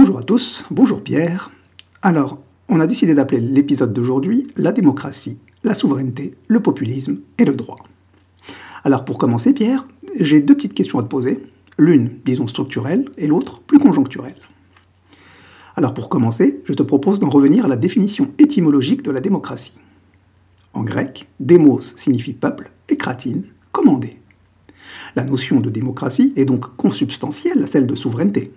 Bonjour à tous, bonjour Pierre. Alors, on a décidé d'appeler l'épisode d'aujourd'hui La démocratie, la souveraineté, le populisme et le droit. Alors pour commencer Pierre, j'ai deux petites questions à te poser, l'une disons structurelle et l'autre plus conjoncturelle. Alors pour commencer, je te propose d'en revenir à la définition étymologique de la démocratie. En grec, démos signifie peuple et kratine, commandé. La notion de démocratie est donc consubstantielle à celle de souveraineté.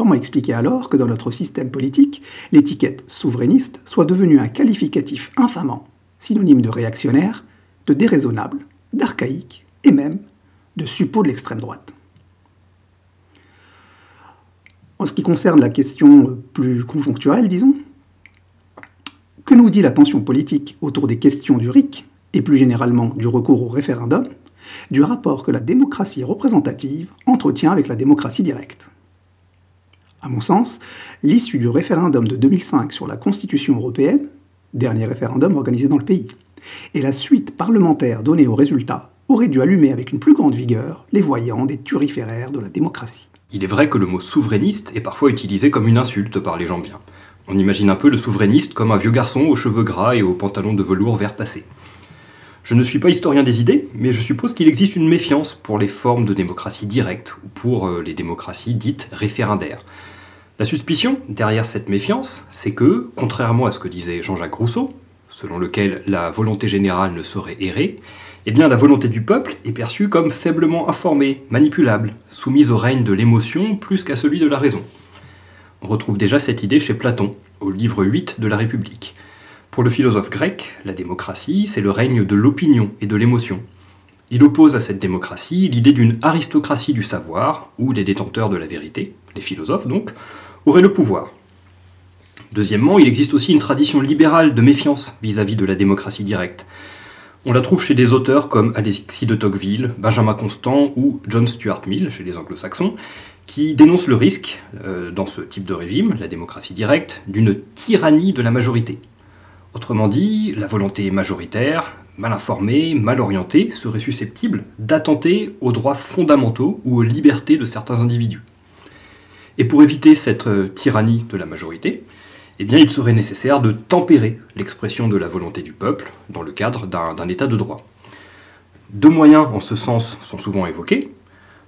Comment expliquer alors que dans notre système politique, l'étiquette souverainiste soit devenue un qualificatif infamant, synonyme de réactionnaire, de déraisonnable, d'archaïque et même de suppôt de l'extrême droite? En ce qui concerne la question plus conjoncturelle, disons, que nous dit la tension politique autour des questions du RIC, et plus généralement du recours au référendum, du rapport que la démocratie représentative entretient avec la démocratie directe? À mon sens, l'issue du référendum de 2005 sur la Constitution européenne, dernier référendum organisé dans le pays, et la suite parlementaire donnée aux résultats auraient dû allumer avec une plus grande vigueur les voyants des turiféraires de la démocratie. Il est vrai que le mot souverainiste est parfois utilisé comme une insulte par les gens bien. On imagine un peu le souverainiste comme un vieux garçon aux cheveux gras et aux pantalons de velours vert passé. Je ne suis pas historien des idées, mais je suppose qu'il existe une méfiance pour les formes de démocratie directe ou pour euh, les démocraties dites référendaires. La suspicion derrière cette méfiance, c'est que, contrairement à ce que disait Jean-Jacques Rousseau, selon lequel la volonté générale ne saurait errer, eh bien la volonté du peuple est perçue comme faiblement informée, manipulable, soumise au règne de l'émotion plus qu'à celui de la raison. On retrouve déjà cette idée chez Platon, au livre 8 de la République. Pour le philosophe grec, la démocratie, c'est le règne de l'opinion et de l'émotion. Il oppose à cette démocratie l'idée d'une aristocratie du savoir, où les détenteurs de la vérité, les philosophes donc, auraient le pouvoir. Deuxièmement, il existe aussi une tradition libérale de méfiance vis-à-vis de la démocratie directe. On la trouve chez des auteurs comme Alexis de Tocqueville, Benjamin Constant ou John Stuart Mill chez les anglo-saxons, qui dénoncent le risque, euh, dans ce type de régime, la démocratie directe, d'une tyrannie de la majorité. Autrement dit, la volonté majoritaire, mal informée, mal orientée, serait susceptible d'attenter aux droits fondamentaux ou aux libertés de certains individus. Et pour éviter cette euh, tyrannie de la majorité, eh bien, il serait nécessaire de tempérer l'expression de la volonté du peuple dans le cadre d'un état de droit. Deux moyens en ce sens sont souvent évoqués.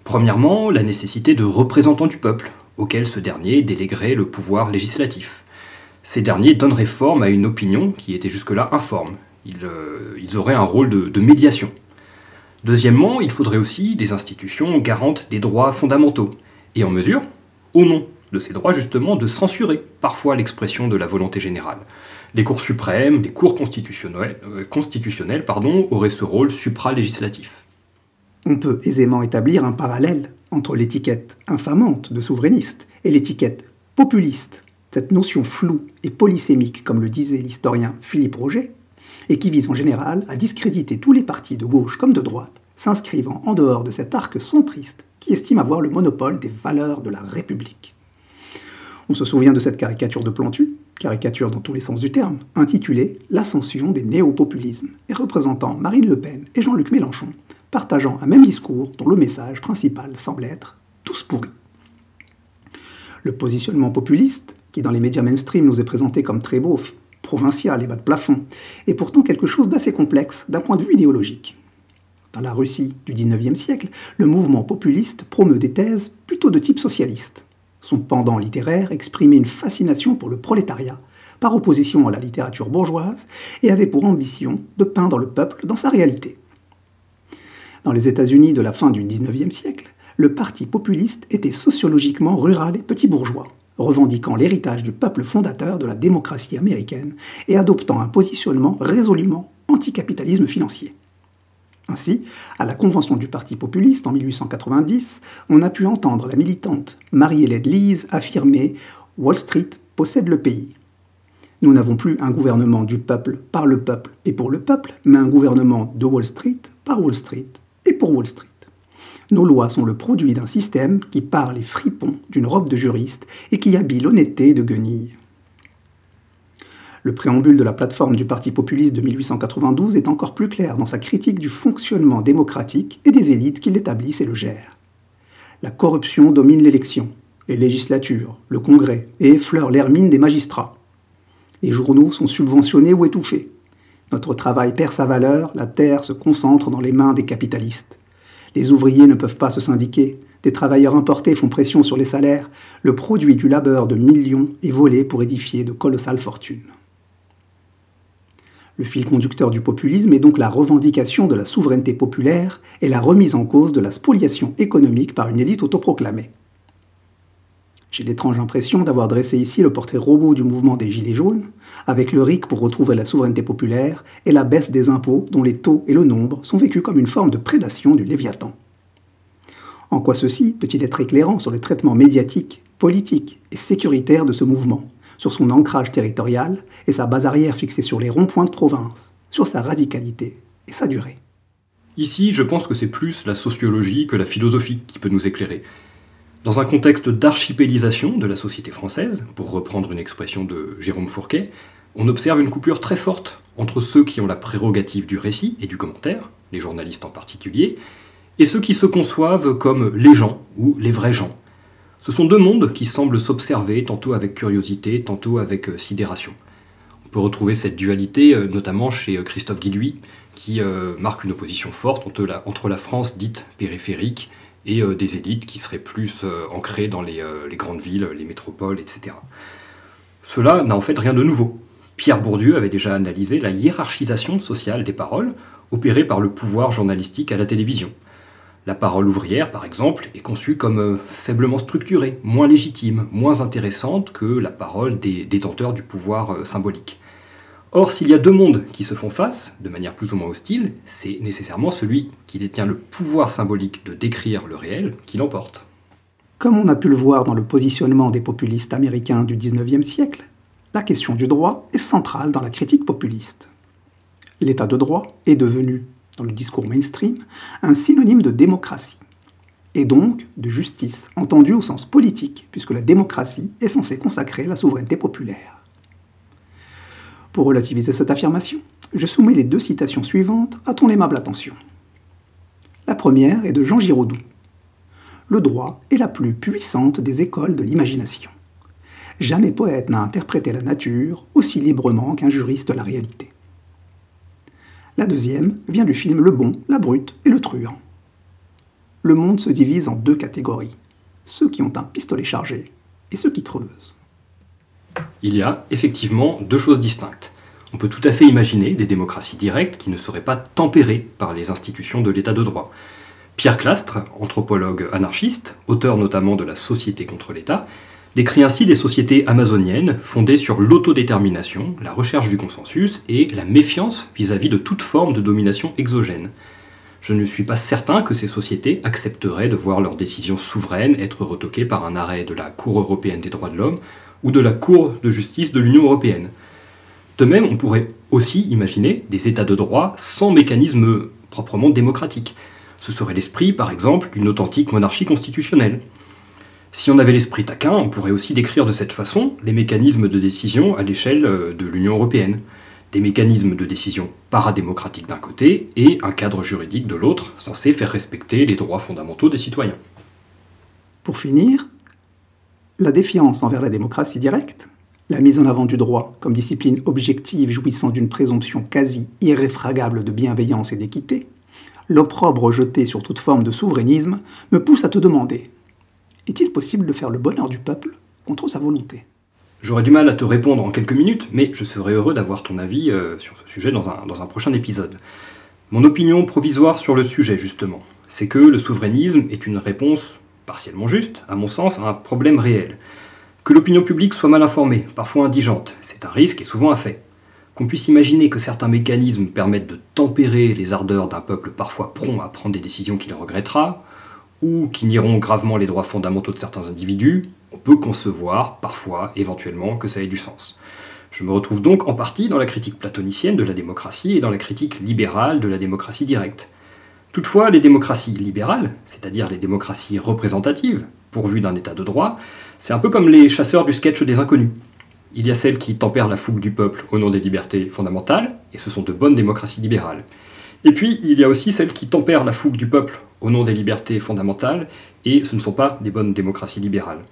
Premièrement, la nécessité de représentants du peuple, auxquels ce dernier déléguerait le pouvoir législatif. Ces derniers donneraient forme à une opinion qui était jusque-là informe. Ils, euh, auraient un rôle de médiation. Deuxièmement, il faudrait aussi des institutions garantes des droits fondamentaux, et en mesure, au nom de ces droits justement de censurer parfois l'expression de la volonté générale. Les cours suprêmes, les cours constitutionnels, euh, auraient ce rôle supra-législatif. On peut aisément établir un parallèle entre l'étiquette infamante de souverainiste et l'étiquette populiste, cette notion floue et polysémique comme le disait l'historien Philippe Roger, et qui vise en général à discréditer tous les partis de gauche comme de droite, s'inscrivant en dehors de cet arc centriste qui estime avoir le monopole des valeurs de la République. On se souvient de cette caricature de Plantu, caricature dans tous les sens du terme, intitulée L'ascension des néo-populismes, et représentant Marine Le Pen et Jean-Luc Mélenchon, partageant un même discours dont le message principal semble être tous pourris. Le positionnement populiste, qui dans les médias mainstream nous est présenté comme très beauf, provincial et bas de plafond, est pourtant quelque chose d'assez complexe d'un point de vue idéologique. Dans la Russie du XIXe siècle, le mouvement populiste promeut des thèses plutôt de type socialiste, son pendant littéraire exprimait une fascination pour le prolétariat, par opposition à la littérature bourgeoise, et avait pour ambition de peindre le peuple dans sa réalité. Dans les États-Unis de la fin du XIXe siècle, le parti populiste était sociologiquement rural et petit bourgeois, revendiquant l'héritage du peuple fondateur de la démocratie américaine et adoptant un positionnement résolument anticapitalisme financier. Ainsi, à la convention du Parti populiste en 1890, on a pu entendre la militante Marie-Hélène Lise affirmer Wall Street possède le pays. Nous n'avons plus un gouvernement du peuple par le peuple et pour le peuple, mais un gouvernement de Wall Street par Wall Street et pour Wall Street. Nos lois sont le produit d'un système qui parle les fripons d'une robe de juriste et qui habille l'honnêteté de guenilles. Le préambule de la plateforme du Parti populiste de 1892 est encore plus clair dans sa critique du fonctionnement démocratique et des élites qui l'établissent et le gèrent. La corruption domine l'élection. les législatures, le Congrès et effleurent l'hermine des magistrats. Les journaux sont subventionnés ou étouffés. Notre travail perd sa valeur, la terre se concentre dans les mains des capitalistes. Les ouvriers ne peuvent pas se syndiquer, des travailleurs importés font pression sur les salaires, le produit du labeur de millions est volé pour édifier de colossales fortunes. Le fil conducteur du populisme est donc la revendication de la souveraineté populaire et la remise en cause de la spoliation économique par une élite autoproclamée. J'ai l'étrange impression d'avoir dressé ici le portrait robot du mouvement des Gilets jaunes, avec le RIC pour retrouver la souveraineté populaire et la baisse des impôts dont les taux et le nombre sont vécus comme une forme de prédation du Léviathan. En quoi ceci peut-il être éclairant sur le traitement médiatique, politique et sécuritaire de ce mouvement, sur son ancrage territorial et sa base arrière fixée sur les ronds-points de province, sur sa radicalité et sa durée? Ici, je pense que c'est plus la sociologie que la philosophie qui peut nous éclairer. Dans un contexte d'archipélisation de la société française, pour reprendre une expression de Jérôme Fourquet, on observe une coupure très forte entre ceux qui ont la prérogative du récit et du commentaire, les journalistes en particulier, et ceux qui se conçoivent comme les gens ou les vrais gens. Ce sont deux mondes qui semblent s'observer tantôt avec curiosité, tantôt avec euh, sidération. On peut retrouver cette dualité euh, notamment chez euh, Christophe Guillouis, qui marque une opposition forte entre la France dite périphérique et euh, des élites qui seraient plus euh, ancrées dans euh, les, grandes villes, les métropoles, etc. Cela n'a en fait rien de nouveau. Pierre Bourdieu avait déjà analysé la hiérarchisation sociale des paroles opérée par le pouvoir journalistique à la télévision. La parole ouvrière, par exemple, est conçue comme faiblement structurée, moins légitime, moins intéressante que la parole des détenteurs du pouvoir symbolique. Or, s'il y a deux mondes qui se font face, de manière plus ou moins hostile, c'est nécessairement celui qui détient le pouvoir symbolique de décrire le réel qui l'emporte. Comme on a pu le voir dans le positionnement des populistes américains du XIXe siècle, la question du droit est centrale dans la critique populiste. L'état de droit est devenu, dans le discours mainstream, un synonyme de démocratie, et donc de justice, entendue au sens politique, puisque la démocratie est censée consacrer la souveraineté populaire. Pour relativiser cette affirmation, je soumets les deux citations suivantes à ton aimable attention. La première est de Jean Giraudoux. Le droit est la plus puissante des écoles de l'imagination. Jamais poète n'a interprété la nature aussi librement qu'un juriste la réalité. La deuxième vient du film Le Bon, la Brute et le Truand. Le monde se divise en deux catégories, ceux qui ont un pistolet chargé et ceux qui creusent il y a effectivement deux choses distinctes. On peut tout à fait imaginer des démocraties directes qui ne seraient pas tempérées par les institutions de l'état de droit. Pierre Clastre, anthropologue anarchiste, auteur notamment de La Société contre l'État, décrit ainsi des sociétés amazoniennes fondées sur l'autodétermination, la recherche du consensus et la méfiance vis-à-vis de toute forme de domination exogène. Je ne suis pas certain que ces sociétés accepteraient de voir leurs décisions souveraines être retoquées par un arrêt de la Cour européenne des droits de l'homme ou de la Cour de justice de l'Union européenne. De même, on pourrait aussi imaginer des États de droit sans mécanisme proprement démocratique. Ce serait l'esprit, par exemple, d'une authentique monarchie constitutionnelle. Si on avait l'esprit taquin, on pourrait aussi décrire de cette façon les mécanismes de décision à l'échelle euh, de l'Union européenne. Des mécanismes de décision paradémocratiques d'un côté et un cadre juridique de l'autre, censé faire respecter les droits fondamentaux des citoyens. Pour finir, la défiance envers la démocratie directe, la mise en avant du droit comme discipline objective jouissant d'une présomption quasi irréfragable de bienveillance et d'équité, l'opprobre jeté sur toute forme de souverainisme me pousse à te demander est-il possible de faire le bonheur du peuple contre sa volonté? J'aurais du mal à te répondre en quelques minutes, mais je serais heureux d'avoir ton avis euh, sur ce sujet dans un, dans un prochain épisode. Mon opinion provisoire sur le sujet, justement, c'est que le souverainisme est une réponse partiellement juste, à mon sens, un problème réel. Que l'opinion publique soit mal informée, parfois indigente, c'est un risque et souvent un fait. Qu'on puisse imaginer que certains mécanismes permettent de tempérer les ardeurs d'un peuple parfois prompt à prendre des décisions qu'il regrettera, ou qui nieront gravement les droits fondamentaux de certains individus, on peut concevoir, parfois, éventuellement, que ça ait du sens. Je me retrouve donc en partie dans la critique platonicienne de la démocratie et dans la critique libérale de la démocratie directe. Toutefois, les démocraties libérales, c'est-à-dire les démocraties représentatives, pourvues d'un état de droit, c'est un peu comme les chasseurs du sketch des inconnus. Il y a celles qui tempèrent la fougue du peuple au nom des libertés fondamentales, et ce sont de bonnes démocraties libérales. Et puis, il y a aussi celles qui tempèrent la fougue du peuple au nom des libertés fondamentales, et ce ne sont pas des bonnes démocraties libérales.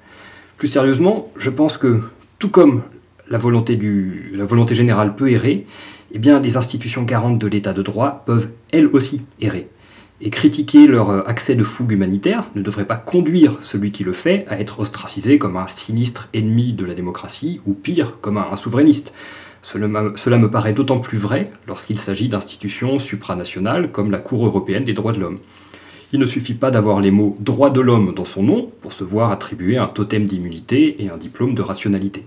Plus sérieusement, je pense que, tout comme la volonté, générale peut errer, eh bien, les institutions garantes de l'état de droit peuvent elles aussi errer. Et critiquer leur accès de fougue humanitaire ne devrait pas conduire celui qui le fait à être ostracisé comme un sinistre ennemi de la démocratie, ou pire, comme un souverainiste. Cela, me paraît d'autant plus vrai lorsqu'il s'agit d'institutions supranationales comme la Cour européenne des droits de l'homme. Il ne suffit pas d'avoir les mots droits de l'homme dans son nom pour se voir attribuer un totem d'immunité et un diplôme de rationalité.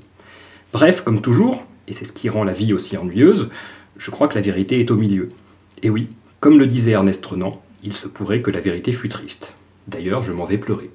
Bref, comme toujours, et c'est ce qui rend la vie aussi ennuyeuse, je crois que la vérité est au milieu. Et oui, comme le disait Ernest Renan, il se pourrait que la vérité fût triste. D'ailleurs, je m'en vais pleurer.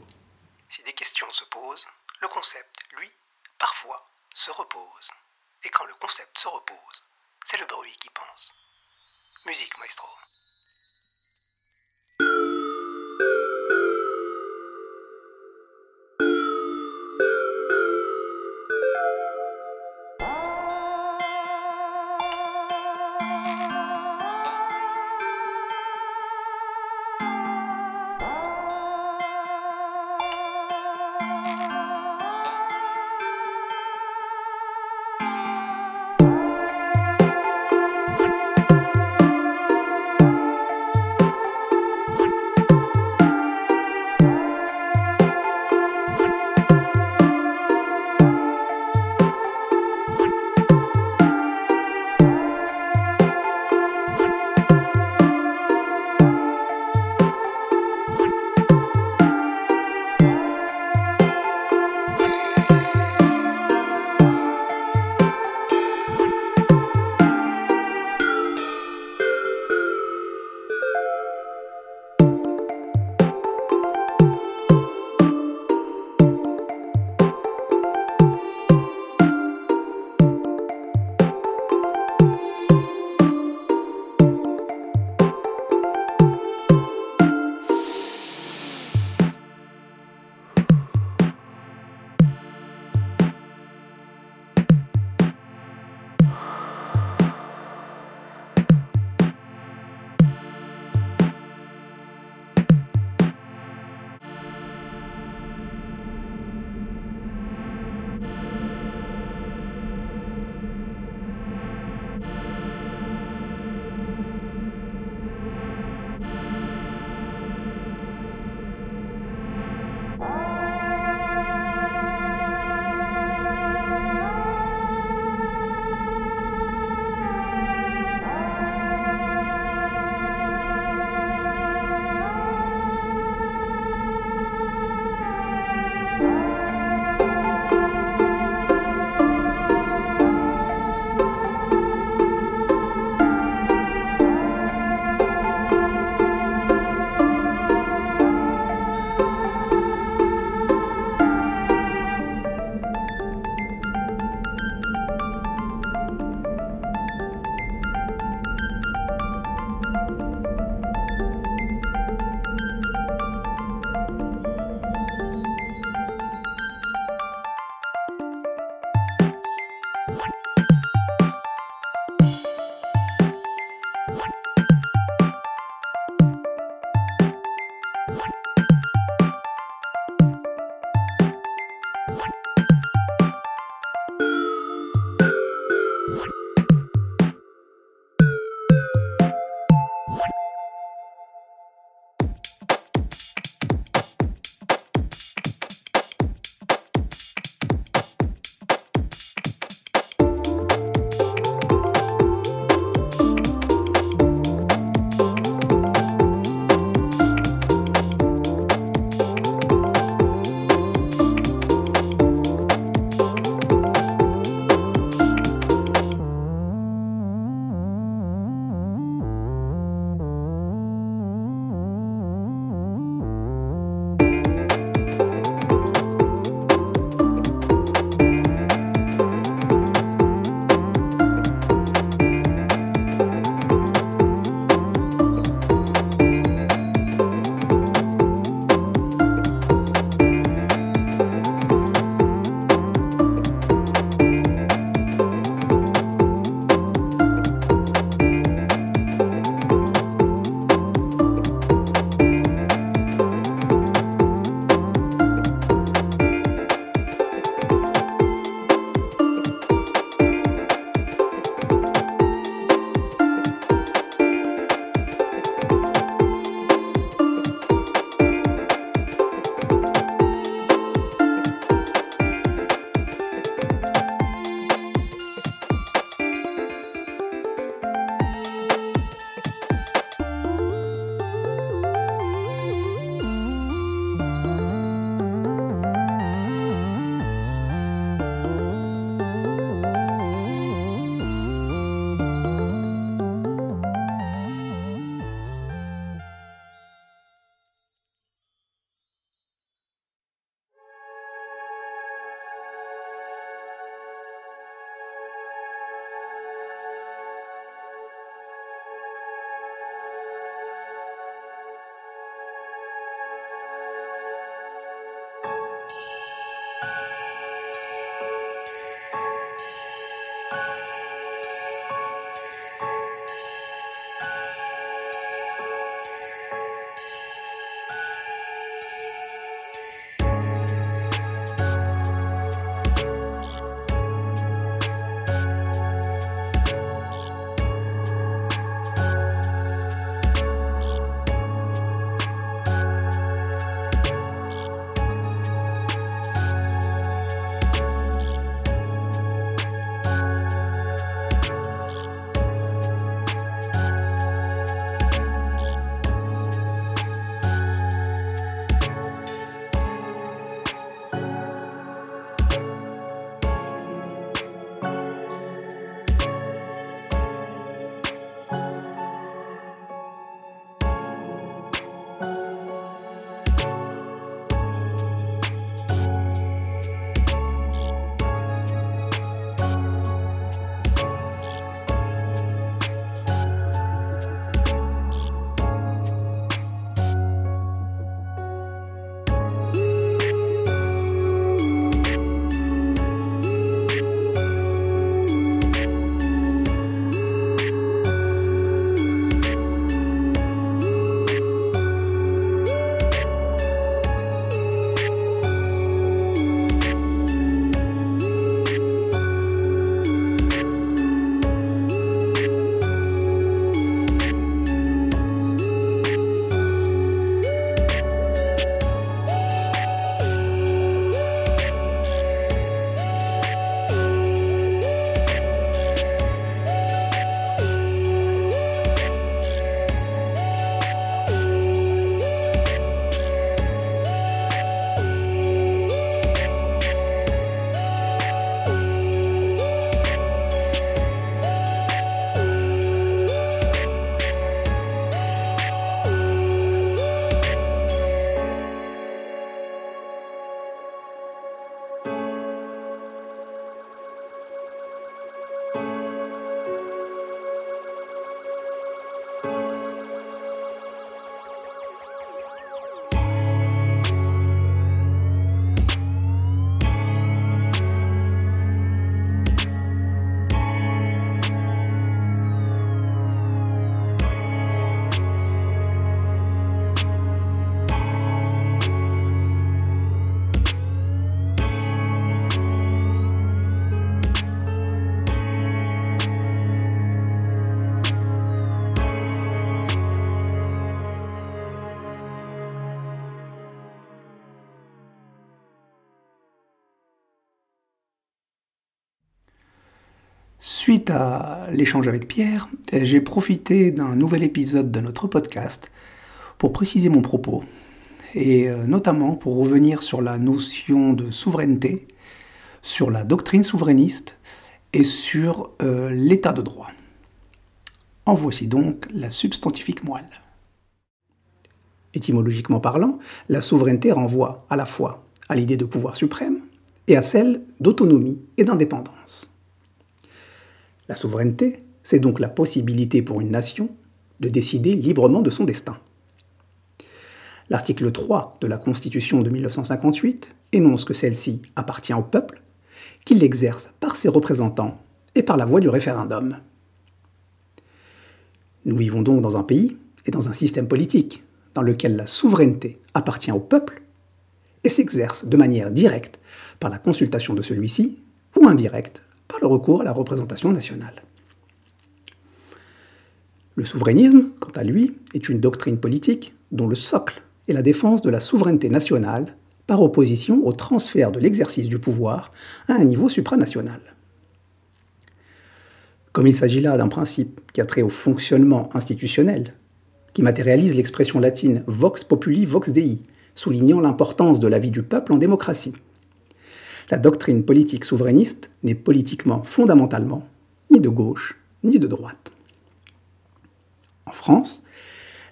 Suite à l'échange avec Pierre, j'ai profité d'un nouvel épisode de notre podcast pour préciser mon propos, et euh, notamment pour revenir sur la notion de souveraineté, sur la doctrine souverainiste et sur euh, l'état de droit. En voici donc la substantifique moelle. Étymologiquement parlant, la souveraineté renvoie à la fois à l'idée de pouvoir suprême et à celle d'autonomie et d'indépendance. La souveraineté, c'est donc la possibilité pour une nation de décider librement de son destin. L'article 3 de la Constitution de 1958 énonce que celle-ci appartient au peuple, qu'il l'exerce par ses représentants et par la voie du référendum. Nous vivons donc dans un pays et dans un système politique dans lequel la souveraineté appartient au peuple et s'exerce de manière directe par la consultation de celui-ci ou indirecte par le recours à la représentation nationale. Le souverainisme, quant à lui, est une doctrine politique dont le socle et la défense de la souveraineté nationale par opposition au transfert de l'exercice du pouvoir à un niveau supranational. Comme il s'agit là d'un principe qui a trait au fonctionnement institutionnel, qui matérialise l'expression latine vox populi vox dei, soulignant l'importance de la vie du peuple en démocratie. La doctrine politique souverainiste n'est politiquement fondamentalement ni de gauche ni de droite. En France,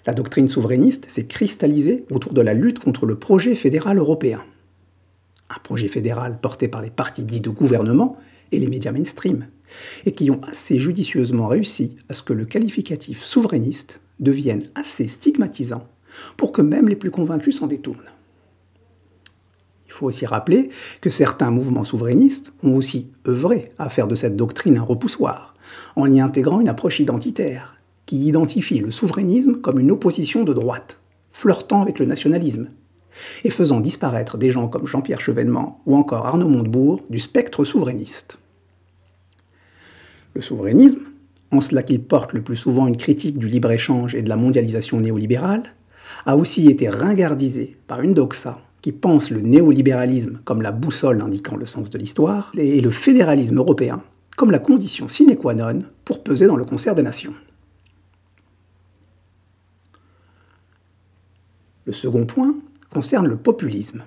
la doctrine souverainiste s'est cristallisée autour de la lutte contre le projet fédéral européen. Un projet fédéral porté par les partis dits de gouvernement et les médias mainstream, et qui ont assez judicieusement réussi à ce que le qualificatif souverainiste devienne assez stigmatisant pour que même les plus convaincus s'en détournent. Il faut aussi rappeler que certains mouvements souverainistes ont aussi œuvré à faire de cette doctrine un repoussoir, en y intégrant une approche identitaire, qui identifie le souverainisme comme une opposition de droite, flirtant avec le nationalisme, et faisant disparaître des gens comme Jean-Pierre Chevènement ou encore Arnaud Montebourg du spectre souverainiste. Le souverainisme, en cela qu'il porte le plus souvent une critique du libre-échange et de la mondialisation néolibérale, a aussi été ringardisé par une doxa qui pense le néolibéralisme comme la boussole indiquant le sens de l'histoire et le fédéralisme européen comme la condition sine qua non pour peser dans le concert des nations. Le second point concerne le populisme.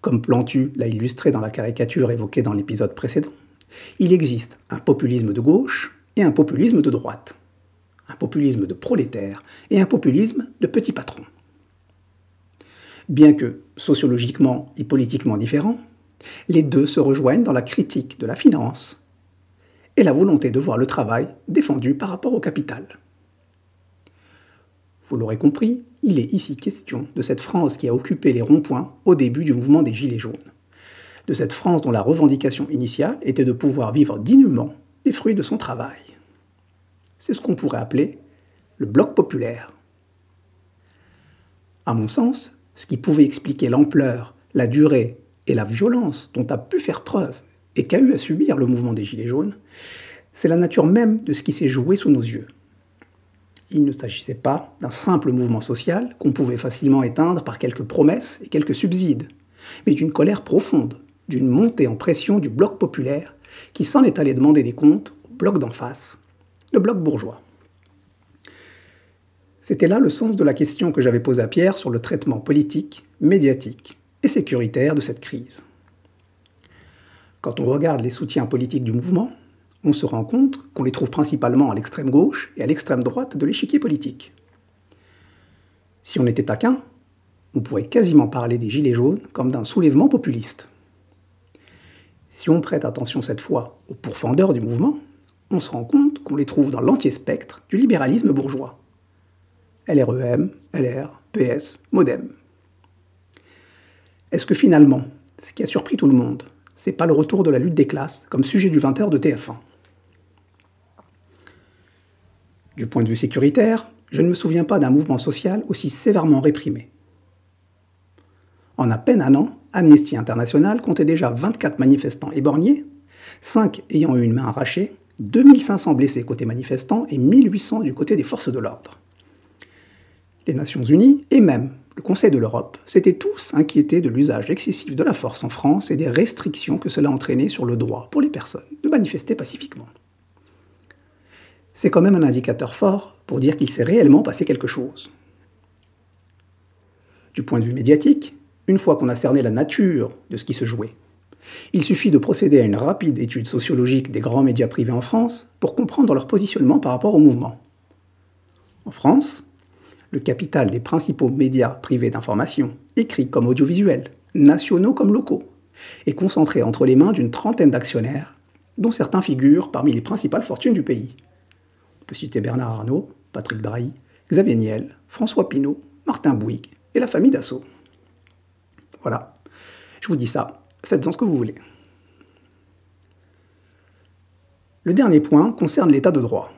Comme Plantu l'a illustré dans la caricature évoquée dans l'épisode précédent, il existe un populisme de gauche et un populisme de droite, un populisme de prolétaires et un populisme de petits patrons. Bien que sociologiquement et politiquement différents, les deux se rejoignent dans la critique de la finance et la volonté de voir le travail défendu par rapport au capital. Vous l'aurez compris, il est ici question de cette France qui a occupé les ronds-points au début du mouvement des Gilets jaunes. De cette France dont la revendication initiale était de pouvoir vivre dignement des fruits de son travail. C'est ce qu'on pourrait appeler le bloc populaire. À mon sens, ce qui pouvait expliquer l'ampleur, la durée et la violence dont a pu faire preuve et qu'a eu à subir le mouvement des Gilets jaunes, c'est la nature même de ce qui s'est joué sous nos yeux il ne s'agissait pas d'un simple mouvement social qu'on pouvait facilement éteindre par quelques promesses et quelques subsides, mais d'une colère profonde, d'une montée en pression du bloc populaire qui s'en est allé demander des comptes au bloc d'en face, le bloc bourgeois. C'était là le sens de la question que j'avais posée à Pierre sur le traitement politique, médiatique et sécuritaire de cette crise. Quand on regarde les soutiens politiques du mouvement, on se rend compte qu'on les trouve principalement à l'extrême gauche et à l'extrême droite de l'échiquier politique. Si on était taquin, on pourrait quasiment parler des Gilets jaunes comme d'un soulèvement populiste. Si on prête attention cette fois aux pourfendeurs du mouvement, on se rend compte qu'on les trouve dans l'entier spectre du libéralisme bourgeois. LREM, LR, PS, Modem. Est-ce que finalement, ce qui a surpris tout le monde, c'est pas le retour de la lutte des classes comme sujet du 20h de TF1 Du point de vue sécuritaire, je ne me souviens pas d'un mouvement social aussi sévèrement réprimé. En à peine un an, Amnesty International comptait déjà 24 manifestants éborgnés, 5 ayant eu une main arrachée, 2500 blessés côté manifestants et 1800 du côté des forces de l'ordre. Les Nations Unies et même le Conseil de l'Europe s'étaient tous inquiétés de l'usage excessif de la force en France et des restrictions que cela entraînait sur le droit pour les personnes de manifester pacifiquement. C'est quand même un indicateur fort pour dire qu'il s'est réellement passé quelque chose. Du point de vue médiatique, une fois qu'on a cerné la nature de ce qui se jouait, il suffit de procéder à une rapide étude sociologique des grands médias privés en France pour comprendre leur positionnement par rapport au mouvement. En France, le capital des principaux médias privés d'information, écrits comme audiovisuels, nationaux comme locaux, est concentré entre les mains d'une trentaine d'actionnaires, dont certains figurent parmi les principales fortunes du pays. On peut citer Bernard Arnault, Patrick Drahi, Xavier Niel, François Pinault, Martin Bouygues et la famille Dassault. Voilà, je vous dis ça, faites-en ce que vous voulez. Le dernier point concerne l'état de droit.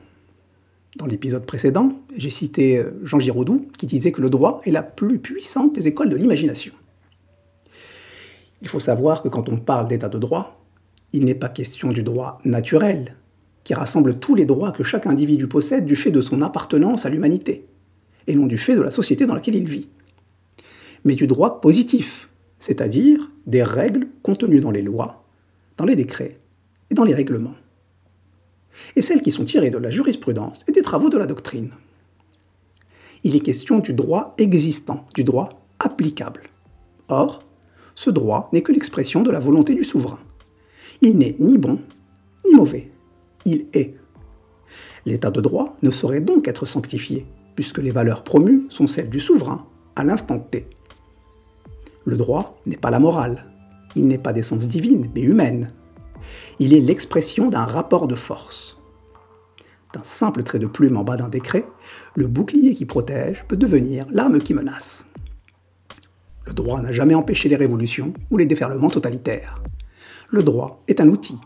Dans l'épisode précédent, j'ai cité euh, Jean Giraudoux qui disait que le droit est la plus puissante des écoles de l'imagination. Il faut savoir que quand on parle d'état de droit, il n'est pas question du droit naturel, qui rassemble tous les droits que chaque individu possède du fait de son appartenance à l'humanité, et non du fait de la société dans laquelle il vit, mais du droit positif, c'est-à-dire des règles contenues dans les lois, dans les décrets et dans les règlements et celles qui sont tirées de la jurisprudence et des travaux de la doctrine. Il est question du droit existant, du droit applicable. Or, ce droit n'est que l'expression de la volonté du souverain. Il n'est ni bon ni mauvais. Il est. L'état de droit ne saurait donc être sanctifié, puisque les valeurs promues sont celles du souverain à l'instant T. Le droit n'est pas la morale. Il n'est pas d'essence divine, mais humaine. Il est l'expression d'un rapport de force. D'un simple trait de plume en bas d'un décret, le bouclier qui protège peut devenir l'arme qui menace. Le droit n'a jamais empêché les révolutions ou les déferlements totalitaires. Le droit est un outil,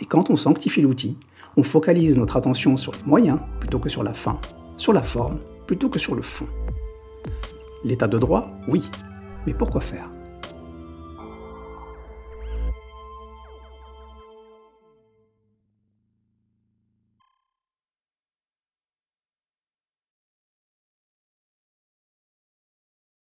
et quand on sanctifie l'outil, on focalise notre attention sur les moyens plutôt que sur la fin, sur la forme plutôt que sur le fond. L'état de droit, oui, mais pourquoi faire?